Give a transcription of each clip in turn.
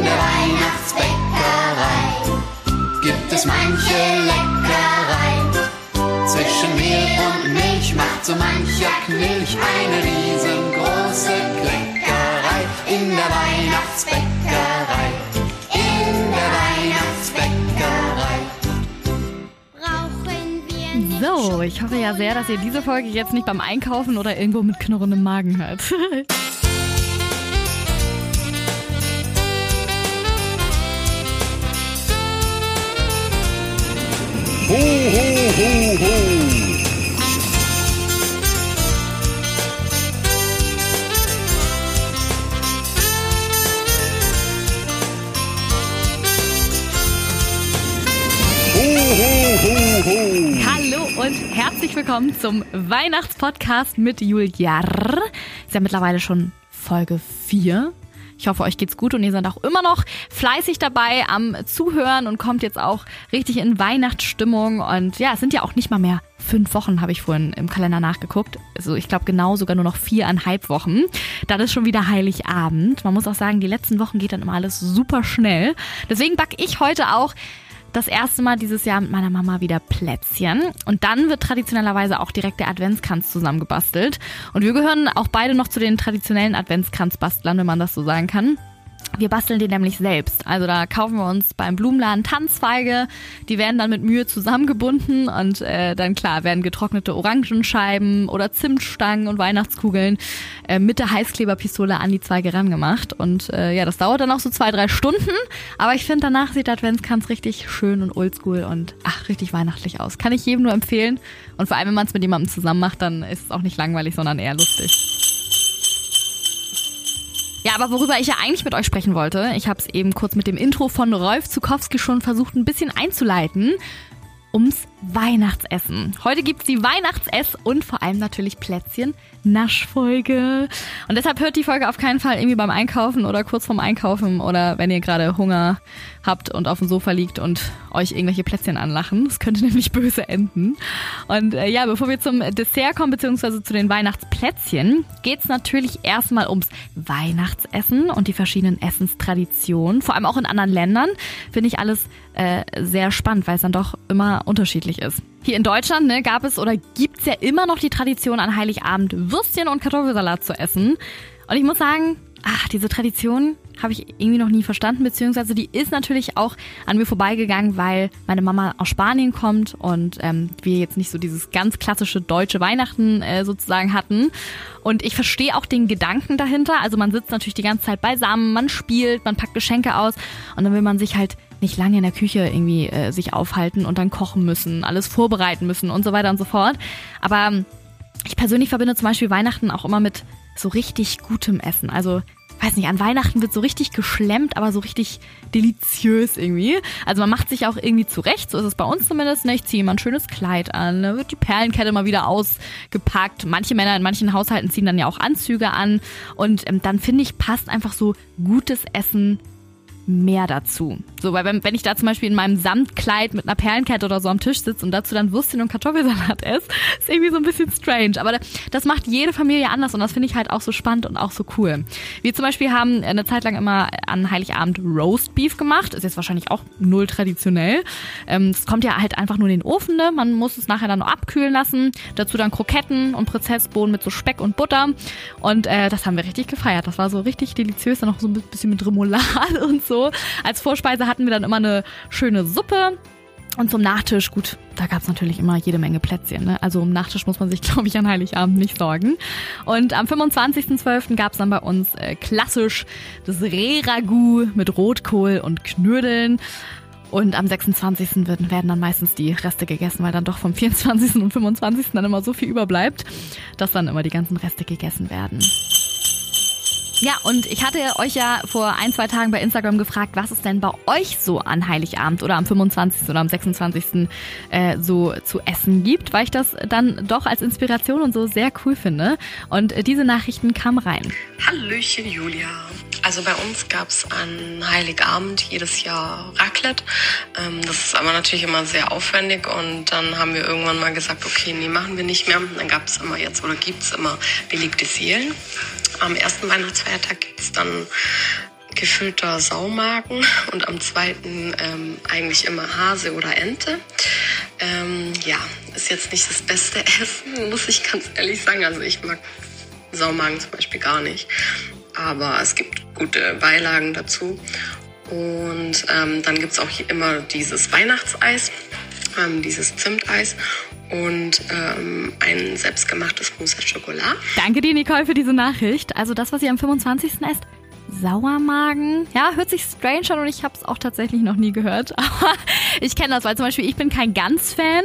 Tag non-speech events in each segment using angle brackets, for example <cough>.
In der Weihnachtsbäckerei gibt es manche Leckerei. Zwischen Mehl und Milch macht so mancher Knilch eine riesengroße Kleckerei. In der Weihnachtsbäckerei, in der Weihnachtsbäckerei. So, ich hoffe ja sehr, dass ihr diese Folge jetzt nicht beim Einkaufen oder irgendwo mit knurrendem Magen hört. <laughs> Ho, ho, ho, ho. Hallo und herzlich willkommen zum Weihnachtspodcast mit Juliar. Ist ja mittlerweile schon Folge 4. Ich hoffe, euch geht's gut und ihr seid auch immer noch fleißig dabei am Zuhören und kommt jetzt auch richtig in Weihnachtsstimmung. Und ja, es sind ja auch nicht mal mehr fünf Wochen, habe ich vorhin im Kalender nachgeguckt. Also ich glaube genau sogar nur noch viereinhalb Wochen. Dann ist schon wieder Heiligabend. Man muss auch sagen, die letzten Wochen geht dann immer alles super schnell. Deswegen backe ich heute auch das erste Mal dieses Jahr mit meiner Mama wieder Plätzchen. Und dann wird traditionellerweise auch direkt der Adventskranz zusammengebastelt. Und wir gehören auch beide noch zu den traditionellen Adventskranzbastlern, wenn man das so sagen kann. Wir basteln den nämlich selbst. Also da kaufen wir uns beim Blumenladen Tanzzweige. Die werden dann mit Mühe zusammengebunden und äh, dann klar werden getrocknete Orangenscheiben oder Zimtstangen und Weihnachtskugeln äh, mit der Heißkleberpistole an die Zweige rangemacht. Und äh, ja, das dauert dann auch so zwei, drei Stunden. Aber ich finde, danach sieht der Adventskranz richtig schön und oldschool und ach, richtig weihnachtlich aus. Kann ich jedem nur empfehlen. Und vor allem, wenn man es mit jemandem zusammen macht, dann ist es auch nicht langweilig, sondern eher lustig. Ja, aber worüber ich ja eigentlich mit euch sprechen wollte, ich habe es eben kurz mit dem Intro von Rolf Zukowski schon versucht, ein bisschen einzuleiten, ums Weihnachtsessen. Heute gibt's die Weihnachtsess- und vor allem natürlich Plätzchen. Naschfolge. Und deshalb hört die Folge auf keinen Fall irgendwie beim Einkaufen oder kurz vorm Einkaufen oder wenn ihr gerade Hunger habt und auf dem Sofa liegt und euch irgendwelche Plätzchen anlachen. Das könnte <laughs> nämlich böse enden. Und äh, ja, bevor wir zum Dessert kommen, beziehungsweise zu den Weihnachtsplätzchen, geht's natürlich erstmal ums Weihnachtsessen und die verschiedenen Essenstraditionen. Vor allem auch in anderen Ländern finde ich alles äh, sehr spannend, weil es dann doch immer unterschiedlich ist. Hier in Deutschland ne, gab es oder gibt's ja immer noch die Tradition an Heiligabend Würstchen und Kartoffelsalat zu essen. Und ich muss sagen, ach, diese Tradition habe ich irgendwie noch nie verstanden, beziehungsweise die ist natürlich auch an mir vorbeigegangen, weil meine Mama aus Spanien kommt und ähm, wir jetzt nicht so dieses ganz klassische deutsche Weihnachten äh, sozusagen hatten. Und ich verstehe auch den Gedanken dahinter. Also man sitzt natürlich die ganze Zeit beisammen, man spielt, man packt Geschenke aus und dann will man sich halt nicht lange in der Küche irgendwie äh, sich aufhalten und dann kochen müssen, alles vorbereiten müssen und so weiter und so fort. Aber ähm, ich persönlich verbinde zum Beispiel Weihnachten auch immer mit so richtig gutem Essen. Also weiß nicht, an Weihnachten wird so richtig geschlemmt, aber so richtig deliziös irgendwie. Also man macht sich auch irgendwie zurecht, so ist es bei uns zumindest. Ne? Ich ziehe immer ein schönes Kleid an, ne? wird die Perlenkette mal wieder ausgepackt. Manche Männer in manchen Haushalten ziehen dann ja auch Anzüge an. Und ähm, dann finde ich, passt einfach so gutes Essen mehr dazu. So, weil wenn, wenn ich da zum Beispiel in meinem Samtkleid mit einer Perlenkette oder so am Tisch sitze und dazu dann Würstchen und Kartoffelsalat esse, ist irgendwie so ein bisschen strange. Aber das macht jede Familie anders und das finde ich halt auch so spannend und auch so cool. Wir zum Beispiel haben eine Zeit lang immer an Heiligabend Roast Beef gemacht. Ist jetzt wahrscheinlich auch null traditionell. Ähm, es kommt ja halt einfach nur in den Ofen. Ne? Man muss es nachher dann noch abkühlen lassen. Dazu dann Kroketten und Prozessbohnen mit so Speck und Butter. Und äh, das haben wir richtig gefeiert. Das war so richtig deliziös. Dann noch so ein bisschen mit Remoulade <laughs> und so. Als Vorspeise hatten wir dann immer eine schöne Suppe. Und zum Nachtisch, gut, da gab's natürlich immer jede Menge Plätzchen. Ne? Also um Nachtisch muss man sich, <laughs> glaube ich, an Heiligabend nicht sorgen. Und am 25.12. gab's dann bei uns äh, klassisch das Reh-Ragout mit Rotkohl und Knödeln. Und am 26. werden, werden dann meistens die Reste gegessen, weil dann doch vom 24. und 25. dann immer so viel überbleibt, dass dann immer die ganzen Reste gegessen werden. Ja, und ich hatte euch ja vor ein, zwei Tagen bei Instagram gefragt, was es denn bei euch so an Heiligabend oder am 25. oder am 26. Äh, so zu essen gibt, weil ich das dann doch als Inspiration und so sehr cool finde. Und äh, diese Nachrichten kamen rein. Hallöchen, Julia. Also bei uns gab's an Heiligabend jedes Jahr Raclette. Ähm, das ist aber natürlich immer sehr aufwendig und dann haben wir irgendwann mal gesagt, okay, nee, machen wir nicht mehr. Dann gab's immer jetzt oder gibt's immer belegte Seelen. Am ersten Weihnachtsfeiertag gibt's dann gefüllter Saumagen und am zweiten ähm, eigentlich immer Hase oder Ente. Ähm, ja, ist jetzt nicht das beste <laughs> Essen, muss ich ganz ehrlich sagen. Also ich mag Saumagen zum Beispiel gar nicht. Aber es gibt gute Beilagen dazu. Und ähm, dann gibt's auch immer dieses Weihnachtseis, ähm, dieses Zimteis und ähm, ein selbstgemachtes Mousse à Chocolat. Danke dir, Nicole, für diese Nachricht. Also das, was ihr am 25. esst, Sauermagen. Ja, hört sich strange an und ich habe es auch tatsächlich noch nie gehört. <laughs> Aber ich kenne das, weil zum Beispiel ich bin kein Gans-Fan.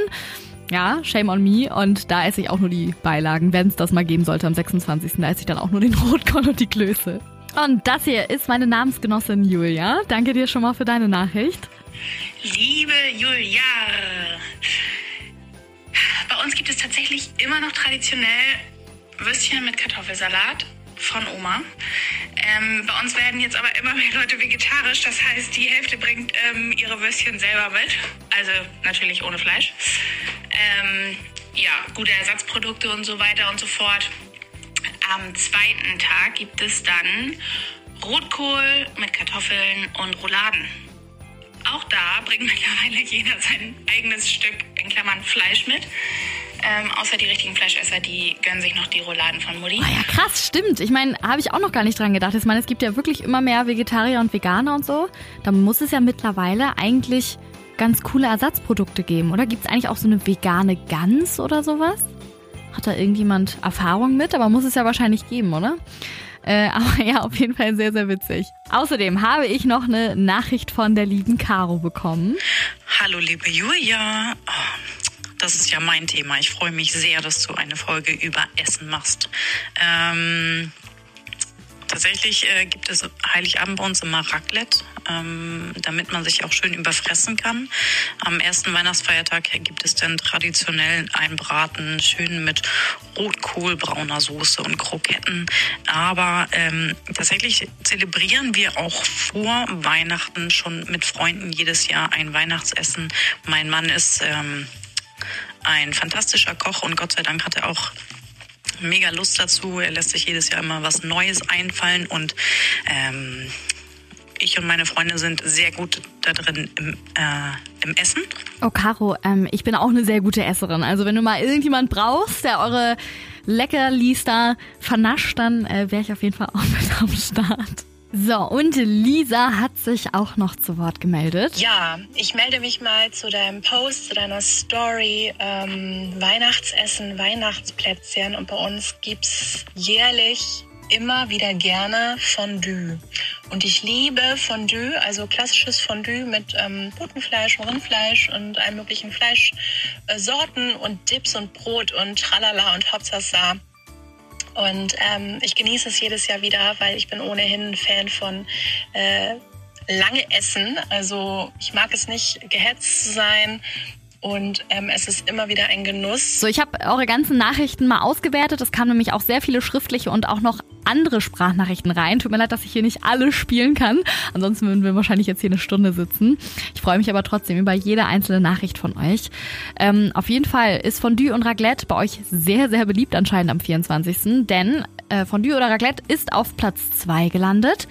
Ja, shame on me. Und da esse ich auch nur die Beilagen, wenn es das mal geben sollte am 26. Da esse ich dann auch nur den <laughs> Rotkohl und die Klöße. Und das hier ist meine Namensgenossin Julia. Danke dir schon mal für deine Nachricht. Liebe Julia, bei uns gibt es tatsächlich immer noch traditionell Würstchen mit Kartoffelsalat von Oma. Ähm, bei uns werden jetzt aber immer mehr Leute vegetarisch. Das heißt, die Hälfte bringt ähm, ihre Würstchen selber mit. Also natürlich ohne Fleisch. Ähm, ja, gute Ersatzprodukte und so weiter und so fort. Am zweiten Tag gibt es dann Rotkohl mit Kartoffeln und Rouladen. Auch da bringt mittlerweile jeder sein eigenes Stück in Klammern Fleisch mit. Ähm, außer die richtigen Fleischesser, die gönnen sich noch die Rouladen von Mutti. Ah ja, krass, stimmt. Ich meine, habe ich auch noch gar nicht dran gedacht. Ich meine, es gibt ja wirklich immer mehr Vegetarier und Veganer und so. Da muss es ja mittlerweile eigentlich ganz coole Ersatzprodukte geben, oder? Gibt es eigentlich auch so eine vegane Gans oder sowas? Hat da irgendjemand Erfahrung mit? Aber muss es ja wahrscheinlich geben, oder? Äh, <laughs> aber ja, auf jeden Fall sehr, sehr witzig. Außerdem habe ich noch eine Nachricht von der lieben Caro bekommen. Hallo, liebe Julia. Oh, das ist ja mein Thema. Ich freue mich sehr, dass du eine Folge über Essen machst. Ähm, tatsächlich äh, gibt es Heiligabend bei uns immer Raclette, ähm, damit man sich auch schön überfressen kann. Am ersten Weihnachtsfeiertag gibt es dann traditionell einen Braten, schön mit Rotkohl, brauner Soße und Kroketten. Aber ähm, tatsächlich zelebrieren wir auch vor Weihnachten schon mit Freunden jedes Jahr ein Weihnachtsessen. Mein Mann ist ähm, ein fantastischer Koch und Gott sei Dank hat er auch mega Lust dazu. Er lässt sich jedes Jahr immer was Neues einfallen und ähm, ich und meine Freunde sind sehr gut da drin im, äh, im Essen. Oh, Caro, ähm, ich bin auch eine sehr gute Esserin. Also wenn du mal irgendjemand brauchst, der eure Leckerlis da vernascht, dann äh, wäre ich auf jeden Fall auch mit am Start. So, und Lisa hat sich auch noch zu Wort gemeldet. Ja, ich melde mich mal zu deinem Post, zu deiner Story. Ähm, Weihnachtsessen, Weihnachtsplätzchen. Und bei uns gibt's jährlich immer wieder gerne Fondue. Und ich liebe Fondue, also klassisches Fondue mit ähm, Putenfleisch, Rindfleisch und allen möglichen Fleischsorten und Dips und Brot und Tralala und Hopsasa. Und ähm, ich genieße es jedes Jahr wieder, weil ich bin ohnehin Fan von äh, lange Essen. Also ich mag es nicht, gehetzt zu sein. Und ähm, es ist immer wieder ein Genuss. So, ich habe eure ganzen Nachrichten mal ausgewertet. Es kamen nämlich auch sehr viele schriftliche und auch noch andere Sprachnachrichten rein. Tut mir leid, dass ich hier nicht alle spielen kann. Ansonsten würden wir wahrscheinlich jetzt hier eine Stunde sitzen. Ich freue mich aber trotzdem über jede einzelne Nachricht von euch. Ähm, auf jeden Fall ist Fondue und Raclette bei euch sehr, sehr beliebt anscheinend am 24. Denn äh, Fondue oder Raclette ist auf Platz 2 gelandet.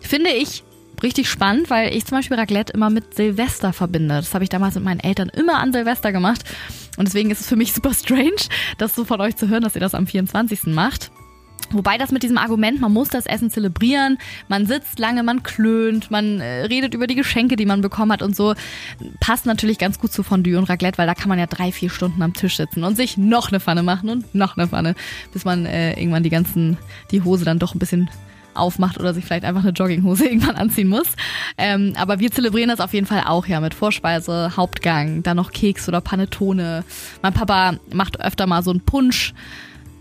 Finde ich richtig spannend, weil ich zum Beispiel Raclette immer mit Silvester verbinde. Das habe ich damals mit meinen Eltern immer an Silvester gemacht. Und deswegen ist es für mich super strange, das so von euch zu hören, dass ihr das am 24. macht. Wobei das mit diesem Argument, man muss das Essen zelebrieren, man sitzt lange, man klönt, man äh, redet über die Geschenke, die man bekommen hat und so, passt natürlich ganz gut zu Fondue und Raclette, weil da kann man ja drei, vier Stunden am Tisch sitzen und sich noch eine Pfanne machen und noch eine Pfanne, bis man äh, irgendwann die ganzen, die Hose dann doch ein bisschen aufmacht oder sich vielleicht einfach eine Jogginghose <laughs> irgendwann anziehen muss. Ähm, aber wir zelebrieren das auf jeden Fall auch ja mit Vorspeise, Hauptgang, dann noch Keks oder Panettone. Mein Papa macht öfter mal so einen Punsch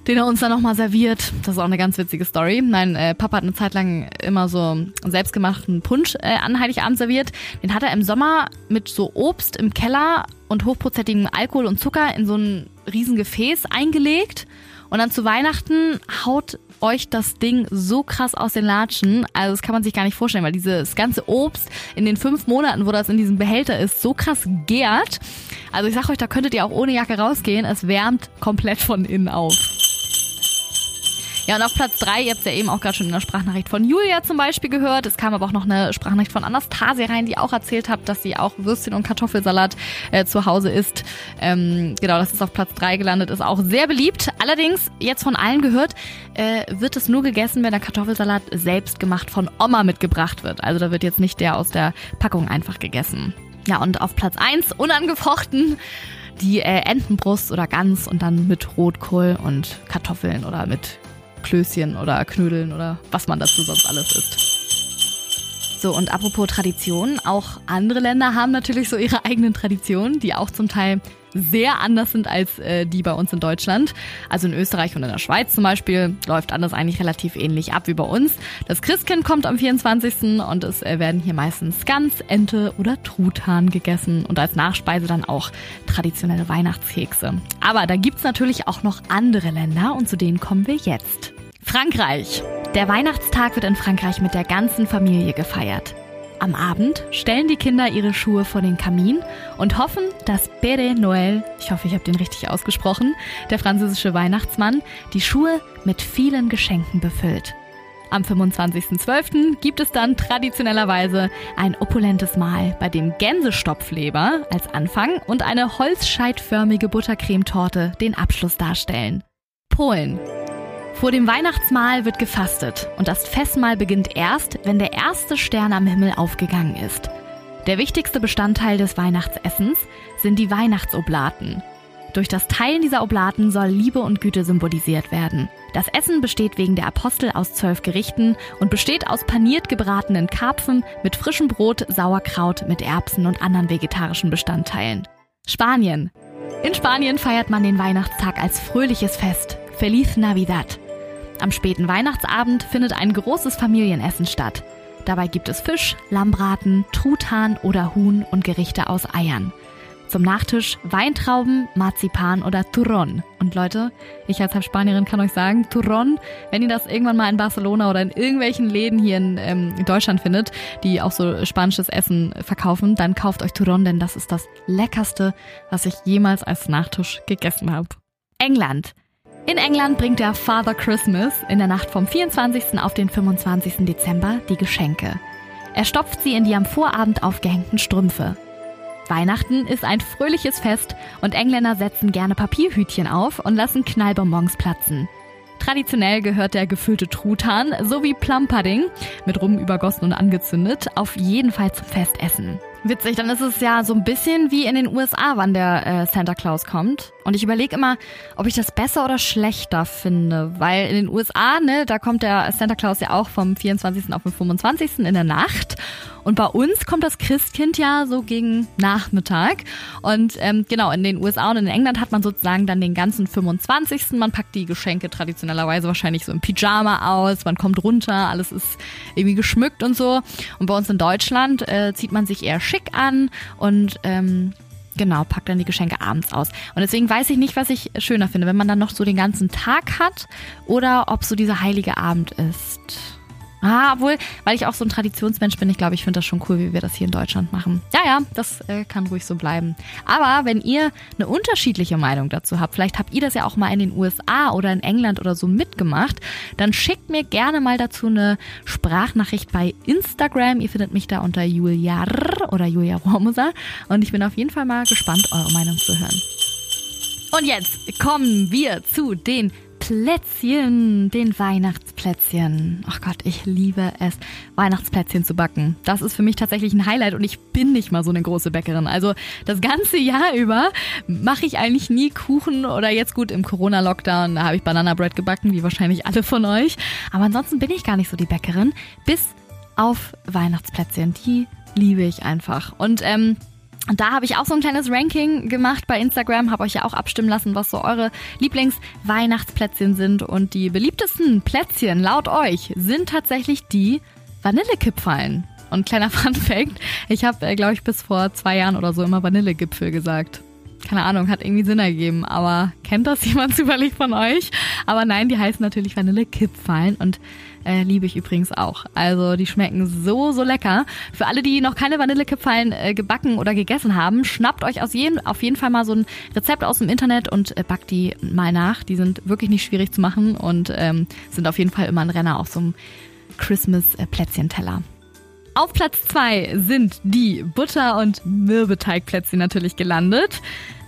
den er uns dann nochmal serviert. Das ist auch eine ganz witzige Story. Nein, äh, Papa hat eine Zeit lang immer so selbstgemachten Punsch äh, an Heiligabend serviert. Den hat er im Sommer mit so Obst im Keller und hochprozentigem Alkohol und Zucker in so ein riesen Gefäß eingelegt. Und dann zu Weihnachten haut euch das Ding so krass aus den Latschen. Also das kann man sich gar nicht vorstellen, weil dieses ganze Obst in den fünf Monaten, wo das in diesem Behälter ist, so krass gärt. Also ich sag euch, da könntet ihr auch ohne Jacke rausgehen. Es wärmt komplett von innen auf. Ja, und auf Platz 3, ihr habt es ja eben auch gerade schon in der Sprachnachricht von Julia zum Beispiel gehört. Es kam aber auch noch eine Sprachnachricht von Anastasia rein, die auch erzählt hat, dass sie auch Würstchen und Kartoffelsalat äh, zu Hause isst. Ähm, genau, das ist auf Platz 3 gelandet, ist auch sehr beliebt. Allerdings, jetzt von allen gehört, äh, wird es nur gegessen, wenn der Kartoffelsalat selbst gemacht von Oma mitgebracht wird. Also da wird jetzt nicht der aus der Packung einfach gegessen. Ja, und auf Platz 1, unangefochten, die äh, Entenbrust oder Gans und dann mit Rotkohl und Kartoffeln oder mit Klößchen oder Knödeln oder was man dazu sonst alles isst. So, und apropos Tradition, auch andere Länder haben natürlich so ihre eigenen Traditionen, die auch zum Teil sehr anders sind als äh, die bei uns in Deutschland. Also in Österreich und in der Schweiz zum Beispiel läuft alles eigentlich relativ ähnlich ab wie bei uns. Das Christkind kommt am 24. und es äh, werden hier meistens Gans, Ente oder Truthahn gegessen und als Nachspeise dann auch traditionelle Weihnachtskekse. Aber da gibt's natürlich auch noch andere Länder und zu denen kommen wir jetzt. Frankreich. Der Weihnachtstag wird in Frankreich mit der ganzen Familie gefeiert. Am Abend stellen die Kinder ihre Schuhe vor den Kamin und hoffen, dass Père Noël, ich hoffe, ich habe den richtig ausgesprochen, der französische Weihnachtsmann, die Schuhe mit vielen Geschenken befüllt. Am 25.12. gibt es dann traditionellerweise ein opulentes Mahl, bei dem Gänsestopfleber als Anfang und eine holzscheitförmige Buttercremetorte den Abschluss darstellen. Polen. Vor dem Weihnachtsmahl wird gefastet und das Festmahl beginnt erst, wenn der erste Stern am Himmel aufgegangen ist. Der wichtigste Bestandteil des Weihnachtsessens sind die Weihnachtsoblaten. Durch das Teilen dieser Oblaten soll Liebe und Güte symbolisiert werden. Das Essen besteht wegen der Apostel aus zwölf Gerichten und besteht aus paniert gebratenen Karpfen mit frischem Brot, Sauerkraut mit Erbsen und anderen vegetarischen Bestandteilen. Spanien. In Spanien feiert man den Weihnachtstag als fröhliches Fest. Feliz Navidad. Am späten Weihnachtsabend findet ein großes Familienessen statt. Dabei gibt es Fisch, Lammbraten, Truthahn oder Huhn und Gerichte aus Eiern. Zum Nachtisch Weintrauben, Marzipan oder Turron. Und Leute, ich als Halbspanierin kann euch sagen, Turron, wenn ihr das irgendwann mal in Barcelona oder in irgendwelchen Läden hier in, ähm, Deutschland findet, die auch so spanisches Essen verkaufen, dann kauft euch Turron, denn das ist das leckerste, was ich jemals als Nachtisch gegessen habe. England. In England bringt der Father Christmas in der Nacht vom 24. auf den 25. Dezember die Geschenke. Er stopft sie in die am Vorabend aufgehängten Strümpfe. Weihnachten ist ein fröhliches Fest und Engländer setzen gerne Papierhütchen auf und lassen Knallbonbons platzen. Traditionell gehört der gefüllte Truthahn sowie Plum-Pudding, mit Rum übergossen und angezündet, auf jeden Fall zum Festessen. Witzig, dann ist es ja so ein bisschen wie in den USA, wann der äh, Santa Claus kommt. Und ich überlege immer, ob ich das besser oder schlechter finde, weil in den USA, ne, da kommt der Santa Claus ja auch vom 24. auf den 25. in der Nacht. Und bei uns kommt das Christkind ja so gegen Nachmittag. Und ähm, genau, in den USA und in England hat man sozusagen dann den ganzen 25. Man packt die Geschenke traditionellerweise wahrscheinlich so im Pyjama aus, man kommt runter, alles ist irgendwie geschmückt und so. Und bei uns in Deutschland äh, zieht man sich eher schick an und ähm, Genau, packt dann die Geschenke abends aus. Und deswegen weiß ich nicht, was ich schöner finde, wenn man dann noch so den ganzen Tag hat oder ob so dieser heilige Abend ist. Ah, obwohl, weil ich auch so ein Traditionsmensch bin, ich glaube, ich finde das schon cool, wie wir das hier in Deutschland machen. Ja, ja, das äh, kann ruhig so bleiben. Aber wenn ihr eine unterschiedliche Meinung dazu habt, vielleicht habt ihr das ja auch mal in den USA oder in England oder so mitgemacht, dann schickt mir gerne mal dazu eine Sprachnachricht bei Instagram. Ihr findet mich da unter Juliar oder Julia Romusa. Und ich bin auf jeden Fall mal gespannt, eure Meinung zu hören. Und jetzt kommen wir zu den Plätzchen, den Weihnachtsplätzchen. Ach Gott, ich liebe es, Weihnachtsplätzchen zu backen. Das ist für mich tatsächlich ein Highlight und ich bin nicht mal so eine große Bäckerin. Also das ganze Jahr über mache ich eigentlich nie Kuchen oder jetzt gut im Corona-Lockdown, da habe ich Banana Bread gebacken, wie wahrscheinlich alle von euch. Aber ansonsten bin ich gar nicht so die Bäckerin, bis auf Weihnachtsplätzchen. Die liebe ich einfach. Und ähm, und da habe ich auch so ein kleines Ranking gemacht bei Instagram, habe euch ja auch abstimmen lassen, was so eure Lieblingsweihnachtsplätzchen sind. Und die beliebtesten Plätzchen laut euch sind tatsächlich die Vanillekipferln. Und kleiner <laughs> Fun Fact, ich habe, äh, glaube ich, bis vor zwei Jahren oder so immer Vanillegipfel gesagt. Keine Ahnung, hat irgendwie Sinn ergeben. Aber kennt das <laughs> jemand zufällig von euch? Aber nein, die heißen natürlich Vanillekipferln und äh, liebe ich übrigens auch. Also die schmecken so, so lecker. Für alle, die noch keine Vanillekipferln äh, gebacken oder gegessen haben, schnappt euch aus jeden, auf jeden Fall mal so ein Rezept aus dem Internet und äh, backt die mal nach. Die sind wirklich nicht schwierig zu machen und ähm, sind auf jeden Fall immer ein Renner auf so einem Christmas-Plätzchenteller. Auf Platz zwei sind die Butter- und Mürbeteigplätzchen natürlich gelandet.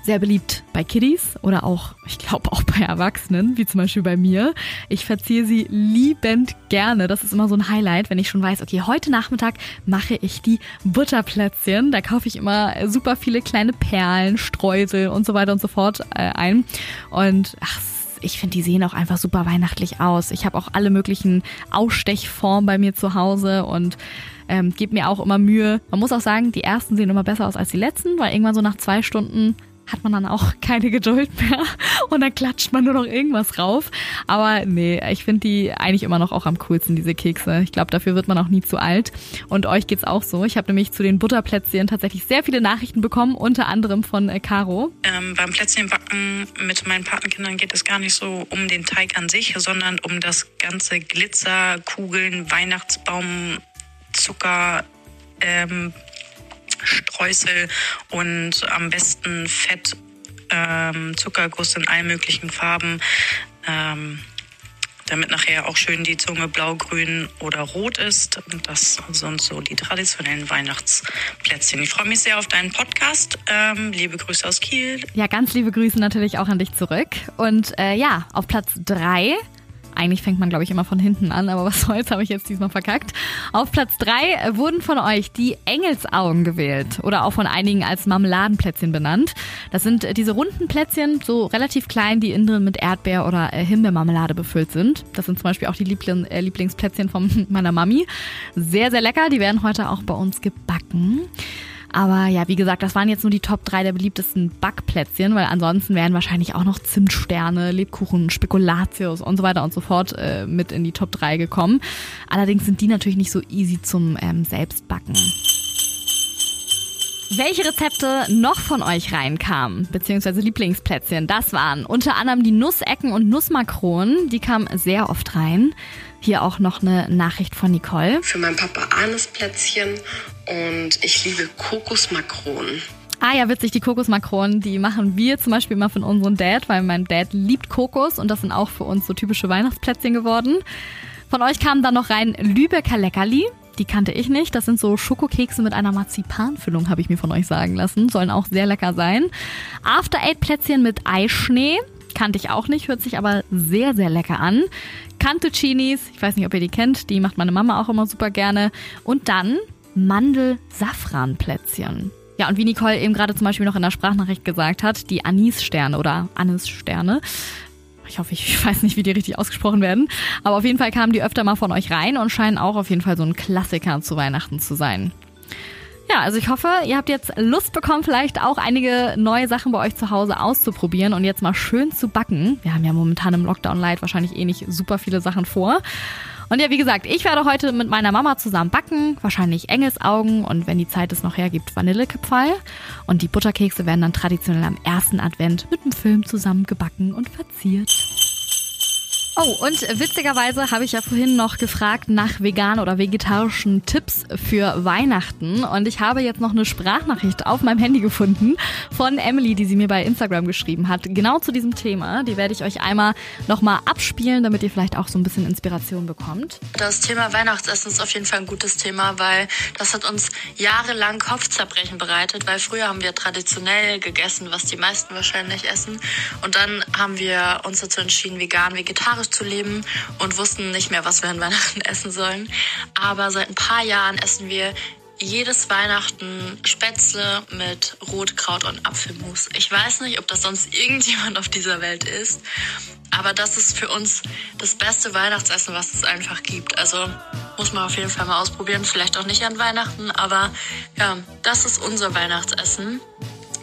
Sehr beliebt bei Kiddies oder auch, ich glaube auch bei Erwachsenen, wie zum Beispiel bei mir. Ich verziehe sie liebend gerne. Das ist immer so ein Highlight, wenn ich schon weiß, okay, heute Nachmittag mache ich die Butterplätzchen. Da kaufe ich immer super viele kleine Perlen, Streusel und so weiter und so fort äh, ein. Und ach, ich finde, die sehen auch einfach super weihnachtlich aus. Ich habe auch alle möglichen Ausstechformen bei mir zu Hause und ähm, gebe mir auch immer Mühe. Man muss auch sagen, die ersten sehen immer besser aus als die letzten, weil irgendwann so nach zwei Stunden hat man dann auch <laughs> keine Geduld mehr und dann klatscht man nur noch irgendwas rauf. Aber nee, ich finde die eigentlich immer noch auch am coolsten, diese Kekse. Ich glaube, dafür wird man auch nie zu alt. Und euch geht's auch so. Ich habe nämlich zu den Butterplätzchen tatsächlich sehr viele Nachrichten bekommen, unter anderem von äh, Caro. Ähm, beim Plätzchenbacken mit meinen Patenkindern geht es gar nicht so um den Teig an sich, sondern um das ganze Glitzer, Kugeln, Weihnachtsbaum, Zucker, ähm, Streusel und am besten Fett, ähm, Zuckerguss in allen möglichen Farben. Ähm, damit nachher auch schön die Zunge blau, grün oder rot ist. Das sind so die traditionellen Weihnachtsplätzchen. Ich freue mich sehr auf deinen Podcast. Ähm, liebe Grüße aus Kiel. Ja, ganz liebe Grüße natürlich auch an dich zurück. Und äh, ja, auf Platz drei eigentlich fängt man, glaube ich, immer von hinten an, aber was <laughs> soll's, habe ich jetzt diesmal verkackt. Auf Platz drei wurden von euch die Engelsaugen gewählt oder auch von einigen als Marmeladenplätzchen benannt. Das sind diese runden Plätzchen, so relativ klein, die innen drin mit Erdbeer- oder äh, Himbeermarmelade befüllt sind. Das sind zum Beispiel auch die Liebling äh, Lieblingsplätzchen von <laughs> meiner Mami. Sehr, sehr lecker. Die werden heute auch bei uns gebacken. Aber ja, wie gesagt, das waren jetzt nur die Top 3 der beliebtesten Backplätzchen, weil ansonsten wären wahrscheinlich auch noch Zimtsterne, Lebkuchen, Spekulatius und so weiter und so fort äh, mit in die Top 3 gekommen. Allerdings sind die natürlich nicht so easy zum ähm, Selbstbacken. Welche Rezepte noch von euch reinkamen, beziehungsweise Lieblingsplätzchen, das waren unter anderem die Nussecken und Nussmakronen. Die kamen sehr oft rein. Hier auch noch eine Nachricht von Nicole. Für meinen Papa Ahnesplätzchen und ich liebe Kokosmakronen. Ah ja, witzig, die Kokosmakronen, die machen wir zum Beispiel immer von unserem Dad, weil mein Dad liebt Kokos und das sind auch für uns so typische Weihnachtsplätzchen geworden. Von euch kamen dann noch rein Lübecker Leckerli. Die kannte ich nicht. Das sind so Schokokekse mit einer Marzipanfüllung, habe ich mir von euch sagen lassen. Sollen auch sehr lecker sein. After Eight Plätzchen mit Eischnee. Kannte ich auch nicht, hört sich aber sehr, sehr lecker an. Cantuccinis, ich weiß nicht, ob ihr die kennt, die macht meine Mama auch immer super gerne. Und dann Mandel-Safran-Plätzchen. Ja, und wie Nicole eben gerade zum Beispiel noch in der Sprachnachricht gesagt hat, die Anis-Sterne oder Anis-Sterne. Ich hoffe, ich <laughs> weiß nicht, wie die richtig ausgesprochen werden. Aber auf jeden Fall kamen die öfter mal von euch rein und scheinen auch auf jeden Fall so ein Klassiker zu Weihnachten zu sein. Ja, also ich hoffe, ihr habt jetzt Lust bekommen, vielleicht auch einige neue Sachen bei euch zu Hause auszuprobieren und jetzt mal schön zu backen. Wir haben ja momentan im Lockdown Light wahrscheinlich eh nicht super viele Sachen vor. Und ja, wie gesagt, ich werde heute mit meiner Mama zusammen backen, wahrscheinlich Engelsaugen und wenn die Zeit es noch hergibt, Vanillekipferl. Und die Butterkekse werden dann traditionell am ersten Advent mit dem Film zusammen gebacken und verziert. Oh, und witzigerweise habe ich ja vorhin noch gefragt nach veganen oder vegetarischen Tipps für Weihnachten. Und ich habe jetzt noch eine Sprachnachricht auf meinem Handy gefunden von Emily, die sie mir bei Instagram geschrieben hat. Genau zu diesem Thema. Die werde ich euch einmal nochmal abspielen, damit ihr vielleicht auch so ein bisschen Inspiration bekommt. Das Thema Weihnachtsessen ist auf jeden Fall ein gutes Thema, weil das hat uns jahrelang Kopfzerbrechen bereitet, weil früher haben wir traditionell gegessen, was die meisten wahrscheinlich essen. Und dann haben wir uns dazu entschieden, vegan, vegetarisch zu leben und wussten nicht mehr, was wir an Weihnachten essen sollen. Aber seit ein paar Jahren essen wir jedes Weihnachten Spätzle mit Rotkraut und Apfelmus. Ich weiß nicht, ob das sonst irgendjemand auf dieser Welt ist, aber das ist für uns das beste Weihnachtsessen, was es einfach gibt. Also muss man auf jeden Fall mal ausprobieren. Vielleicht auch nicht an Weihnachten, aber ja, das ist unser Weihnachtsessen.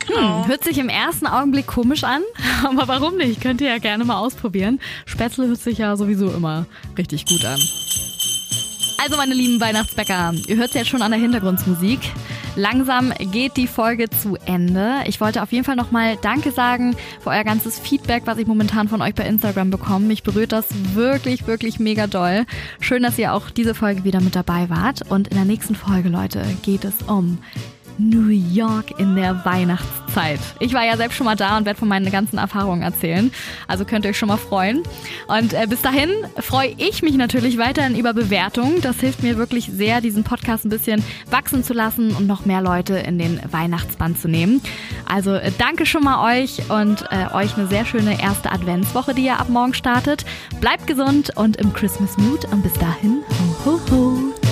Genau. Hm, hört sich im ersten Augenblick komisch an, <laughs> aber warum nicht? Könnt ihr ja gerne mal ausprobieren. Spätzle hört sich ja sowieso immer richtig gut an. Also, meine lieben Weihnachtsbäcker, ihr hört es jetzt schon an der Hintergrundmusik. Langsam geht die Folge zu Ende. Ich wollte auf jeden Fall nochmal Danke sagen für euer ganzes Feedback, was ich momentan von euch bei Instagram bekomme. Mich berührt das wirklich, wirklich mega doll. Schön, dass ihr auch diese Folge wieder mit dabei wart. Und in der nächsten Folge, Leute, geht es um New York in der Weihnachtszeit. Ich war ja selbst schon mal da und werde von meinen ganzen Erfahrungen erzählen. Also könnt ihr euch schon mal freuen. Und äh, bis dahin freue ich mich natürlich weiterhin über Bewertungen. Das hilft mir wirklich sehr, diesen Podcast ein bisschen wachsen zu lassen und noch mehr Leute in den Weihnachtsband zu nehmen. Also äh, danke schon mal euch und äh, euch eine sehr schöne erste Adventswoche, die ihr ab morgen startet. Bleibt gesund und im Christmas Mood und bis dahin, ho ho ho.